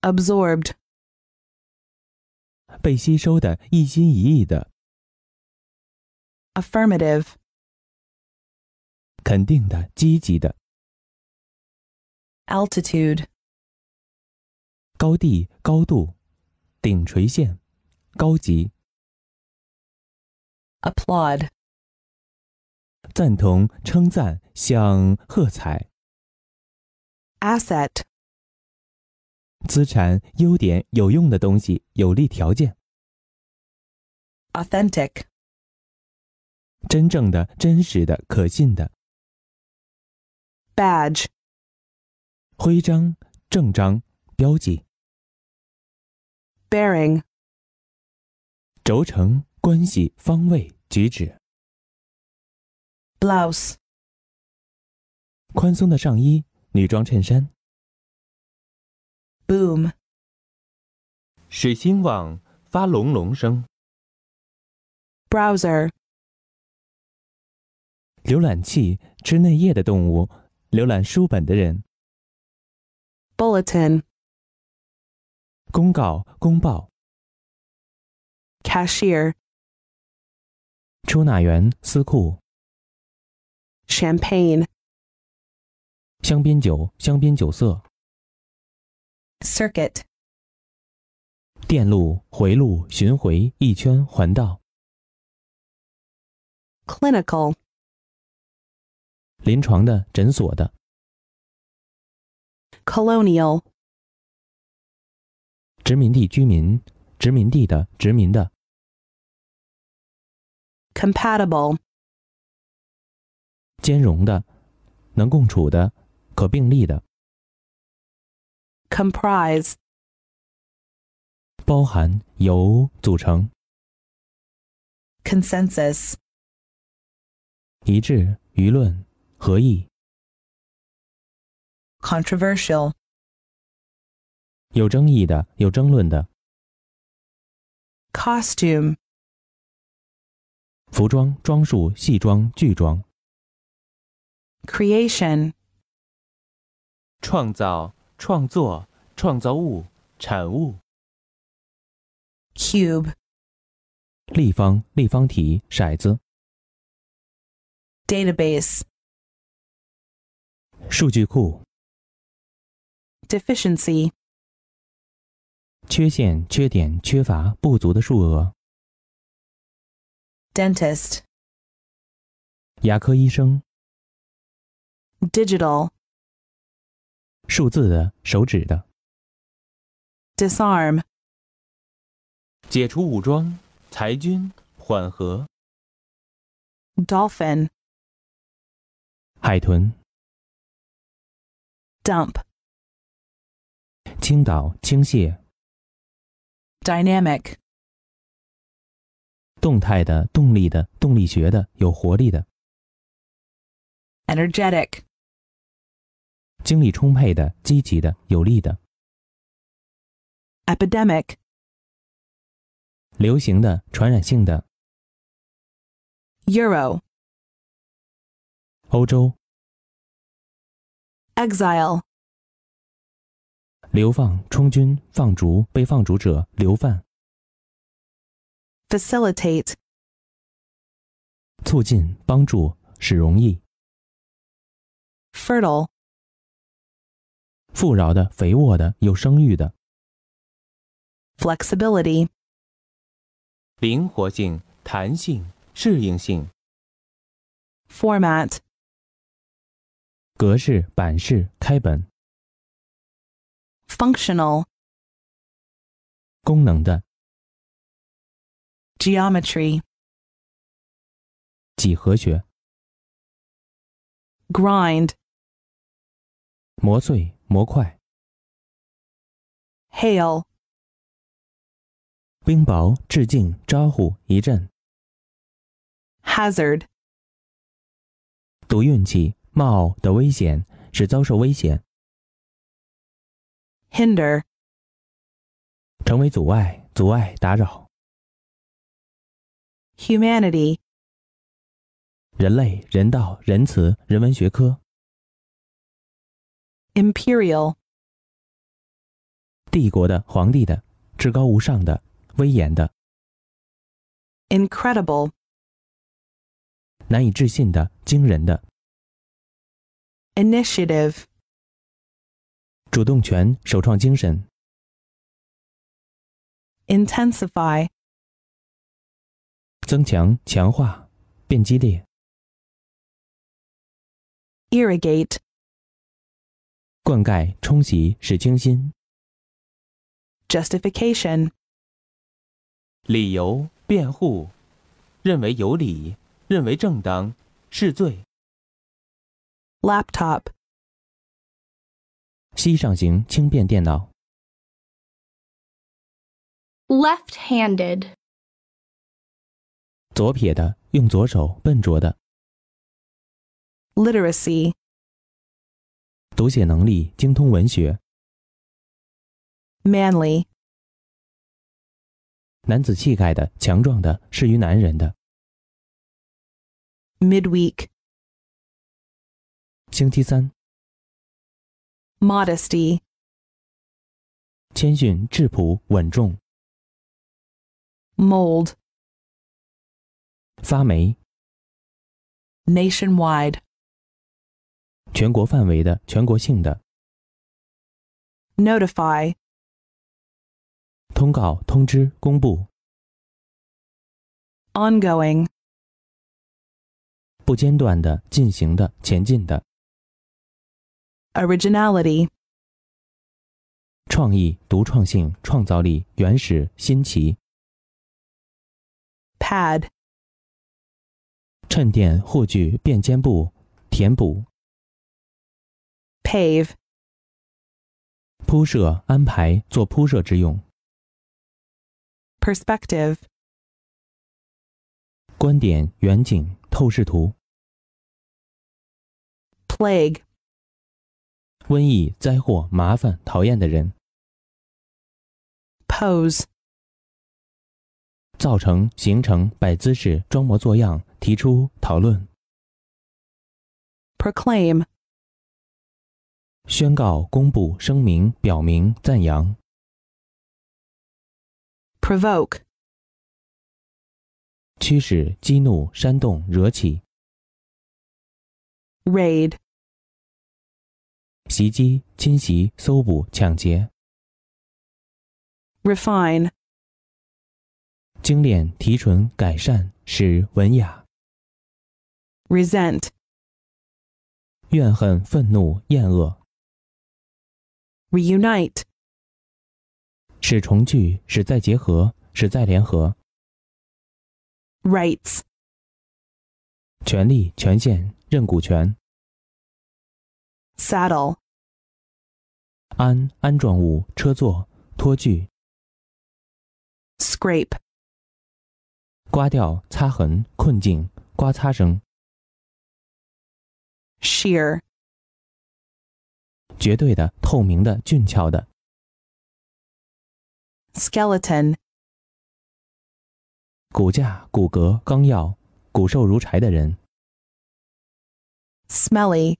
absorbed, 被吸收的，一心一意的， affirmative, 肯定的，积极的， altitude, 高地、高度，顶垂线，高级， applaud, 赞同、称赞，想喝彩， asset, 资产、优点、有用的东西，有利条件，authentic, 真正的、真实的、可信的，badge, 徽章、正章、标记，bearing, 轴承、关系、方位、举止，blouse, 宽松的上衣、女装衬衫。使兴旺发隆隆声。browser, 浏览器吃内页的动物，浏览书本的人。bulletin, 公告、公报。cashier, 出纳员、司库。champagne, 香槟酒、香槟酒色。circuit, 电路、回路、巡回、一圈、环道。clinical, 临床的、诊所的。colonial, 殖民地居民。殖民地的、殖民的。compatible, 兼容的。能共处的。可并立的。comprise, 包含、由组成。consensus, 一致、舆论、合意。controversial, 有争议的。有争论的。costume, 服装、装束、戏装、剧装。creation, 创造、创作、创造物、产物。cube, 立方、立方体、骰子。 database, 数据库。 deficiency, 缺陷、缺点、缺乏、不足的数额。 dentist, 牙科医生。 digital, 数字的、手指的。 disarm, 解除武装、裁军、缓和。dolphin, 海豚。dump, 倾倒、倾泻。dynamic, 动态的、动力的、动力学的、有活力的。energetic, 精力充沛的、积极的、有力的。epidemic, 流行的、传染性的。 euro, 欧洲。 exile, 流放、充军、放逐、被放逐者、流犯。 facilitate, 促进、帮助、使容易。 fertile, 富饶的、肥沃的、有生育的。 flexibility, 灵活性、弹性、适应性。format, 格式、版式、开本。functional, 功能的。geometry, 几何学。grind, 磨碎、模块。hail, 冰雹、致敬、招呼、一阵。hazard, 赌运气、冒的危险，使遭受危险。hinder, 成为阻碍、阻碍、打扰。humanity, 人类、人道、仁慈、人文学科。imperial, 帝国的、皇帝的、至高无上的、威严的、 incredible, 难以置信的、惊人的、 initiative, 主动权、首创精神、 intensify, 增强、强化、变激烈、 irrigate, 灌溉、冲洗、使清新、 justification, 理由、辩护、认为有理、认为正当、是罪、laptop, 膝上型轻便电脑、left-handed, 左撇的、用左手、笨拙的、literacy, 读写能力、精通文学、manly, 男子气概的、强壮的、适于男人的、midweek, 星期三、modesty, 谦逊、质朴、稳重、mold, 发霉、nationwide, 全国范围的、全国性的、notify, 通告、通知、公布、ongoing, 不间断的、进行的、前进的、originality, 创意、独创性、创造力、原始、新奇、pad, 衬垫、护具、便肩布、填补、pave, 铺设、安排、做铺设之用、perspective, 观点、远景、透视图、 plague, 瘟疫、灾祸、麻烦、讨厌的人、 pose, 造成、形成、摆姿势、装模作样、提出、讨论、 proclaim, 宣告、公布、声明、表明、赞扬、 provoke, 驱使、激怒、煽动、惹起、 raid, 袭击、侵袭、搜捕、抢劫、 refine, 精炼、提纯、改善、使文雅、 resent, 怨恨、愤怒、厌恶、 reunite, 使重聚、使再结合、使再联合、rights, 权利、权限、认股权、saddle, 安、安装物、车座、托具、scrape, 刮掉、擦痕、困境、刮擦声、sheer, 绝对的、透明的、俊俏的、skeleton, 骨架、骨骼、纲要、骨瘦如柴的人、 smelly,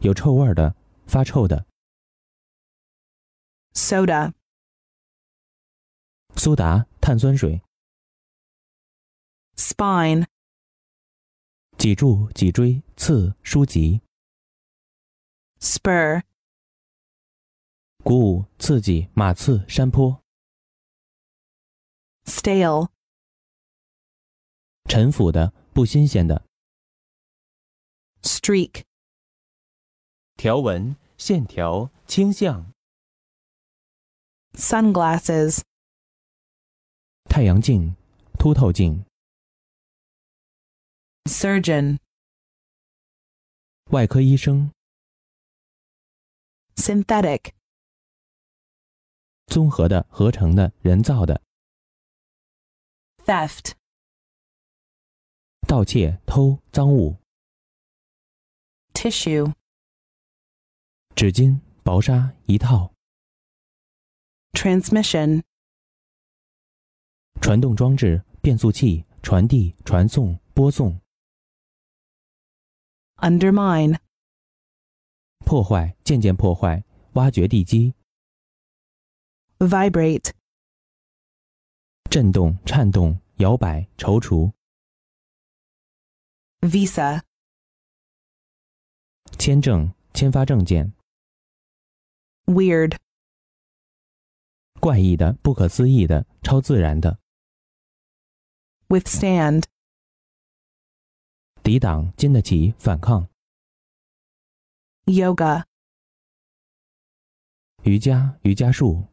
有臭味儿的、发臭的、 soda, 苏打、碳酸水、 spine, 脊柱、脊椎、刺、书籍、 spur, 鼓舞、刺激、马刺、山坡、 stale, 陈腐的、不新鲜的、 streak, 条纹、线条、倾向、 sunglasses, 太阳镜、凸透镜、 surgeon, 外科医生、 synthetic, 综合的、合成的、人造的、theft, 盗窃、偷、赃物、tissue, 纸巾、薄纱一套、transmission, 传动装置、变速器、传递、传送、播送、undermine, 破坏、渐渐破坏、挖掘地基、vibrate, 震动、颤动、摇摆、踌躇。 visa, 签证、签发证件。 weird, 怪异的、不可思议的、超自然的。 withstand, 抵挡、经得起、反抗。 yoga, 瑜伽、瑜伽术、